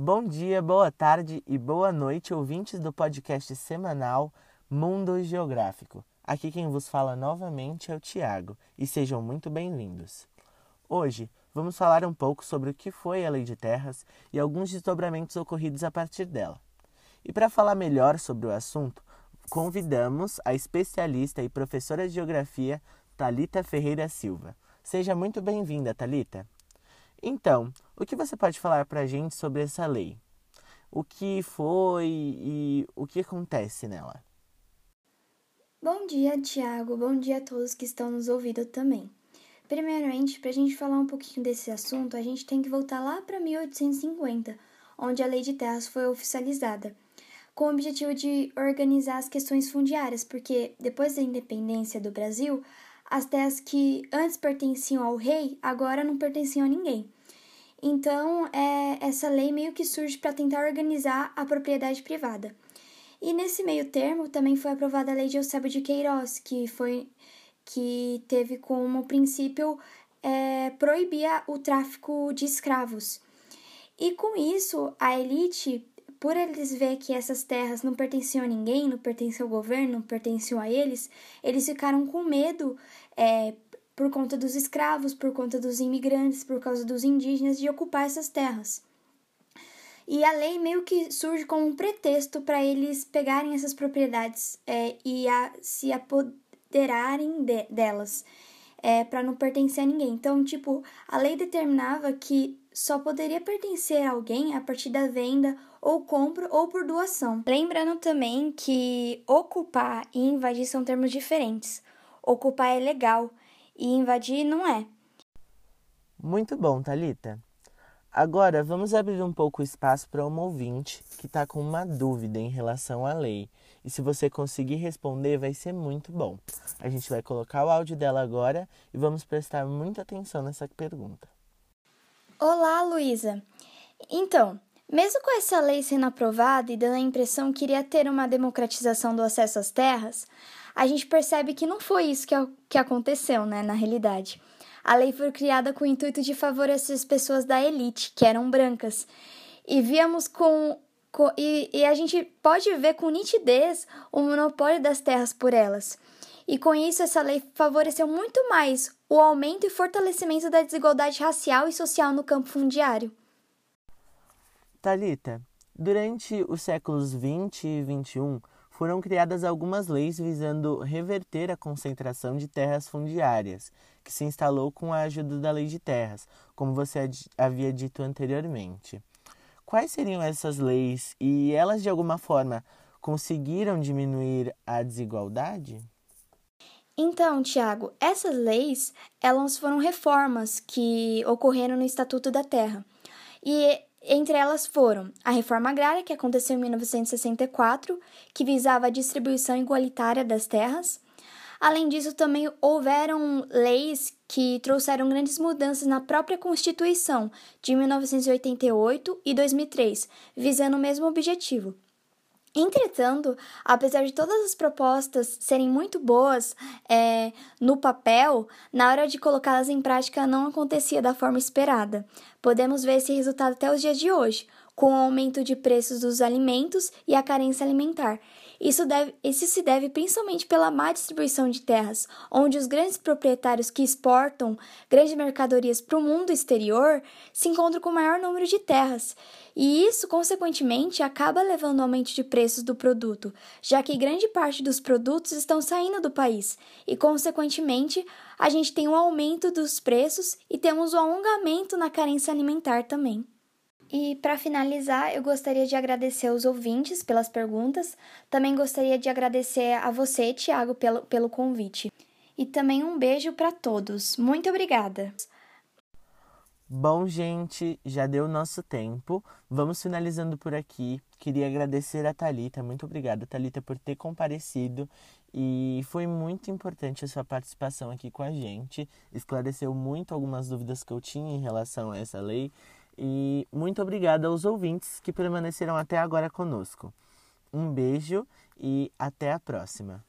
Bom dia, boa tarde e boa noite, ouvintes do podcast semanal Mundo Geográfico. Aqui quem vos fala novamente é o Tiago e sejam muito bem-vindos. Hoje vamos falar um pouco sobre o que foi a Lei de Terras e alguns desdobramentos ocorridos a partir dela. E para falar melhor sobre o assunto, convidamos a especialista e professora de Geografia Talita Ferreira Silva. Seja muito bem-vinda, Talita. Então, o que você pode falar para a gente sobre essa lei? O que foi e o que acontece nela? Bom dia, Tiago. Bom dia a todos que estão nos ouvindo também. Primeiramente, para a gente falar um pouquinho desse assunto, a gente tem que voltar lá para 1850, onde a Lei de Terras foi oficializada, com o objetivo de organizar as questões fundiárias, porque depois da independência do Brasil, as terras que antes pertenciam ao rei agora não pertenciam a ninguém. Então, é, essa lei meio que surge para tentar organizar a propriedade privada. E nesse meio termo também foi aprovada a Lei de Eusébio de Queiroz, que foi que teve como princípio é, proibir o tráfico de escravos. E com isso, a elite, por eles ver que essas terras não pertenciam a ninguém, não pertenciam ao governo, não pertenciam a eles, eles ficaram com medo é, por conta dos escravos, por conta dos imigrantes, por causa dos indígenas, de ocupar essas terras. E a lei meio que surge como um pretexto para eles pegarem essas propriedades é, e a, se apoderarem de, delas, é, para não pertencer a ninguém. Então, tipo, a lei determinava que só poderia pertencer a alguém a partir da venda ou compra ou por doação. Lembrando também que ocupar e invadir são termos diferentes. Ocupar é legal e invadir não é. Muito bom, Talita. Agora vamos abrir um pouco o espaço para uma ouvinte que está com uma dúvida em relação à lei. E se você conseguir responder, vai ser muito bom. A gente vai colocar o áudio dela agora e vamos prestar muita atenção nessa pergunta. Olá, Luísa. Então, mesmo com essa lei sendo aprovada e dando a impressão que iria ter uma democratização do acesso às terras, a gente percebe que não foi isso que, que aconteceu, né, na realidade. A lei foi criada com o intuito de favorecer as pessoas da elite, que eram brancas. E víamos com, com e, e a gente pode ver com nitidez o monopólio das terras por elas. E com isso, essa lei favoreceu muito mais o aumento e fortalecimento da desigualdade racial e social no campo fundiário. Talita, durante os séculos 20 e 21, foram criadas algumas leis visando reverter a concentração de terras fundiárias, que se instalou com a ajuda da Lei de Terras, como você havia dito anteriormente. Quais seriam essas leis e elas, de alguma forma, conseguiram diminuir a desigualdade? Então, Tiago, essas leis, elas foram reformas que ocorreram no Estatuto da Terra. E entre elas foram a reforma agrária, que aconteceu em 1964, que visava a distribuição igualitária das terras. Além disso, também houveram leis que trouxeram grandes mudanças na própria Constituição de 1988 e 2003, visando o mesmo objetivo, Entretanto, apesar de todas as propostas serem muito boas é, no papel, na hora de colocá-las em prática não acontecia da forma esperada. Podemos ver esse resultado até os dias de hoje, com o aumento de preços dos alimentos e a carência alimentar. Isso, deve, isso se deve principalmente pela má distribuição de terras, onde os grandes proprietários que exportam grandes mercadorias para o mundo exterior se encontram com o maior número de terras. E isso, consequentemente, acaba levando ao aumento de preços do produto, já que grande parte dos produtos estão saindo do país, e, consequentemente, a gente tem um aumento dos preços e temos um alongamento na carência alimentar também. E para finalizar, eu gostaria de agradecer aos ouvintes pelas perguntas. Também gostaria de agradecer a você, Tiago, pelo, pelo convite. E também um beijo para todos. Muito obrigada. Bom, gente, já deu o nosso tempo. Vamos finalizando por aqui. Queria agradecer a Talita. Muito obrigada, Talita, por ter comparecido e foi muito importante a sua participação aqui com a gente. Esclareceu muito algumas dúvidas que eu tinha em relação a essa lei e muito obrigada aos ouvintes que permaneceram até agora conosco. Um beijo e até a próxima.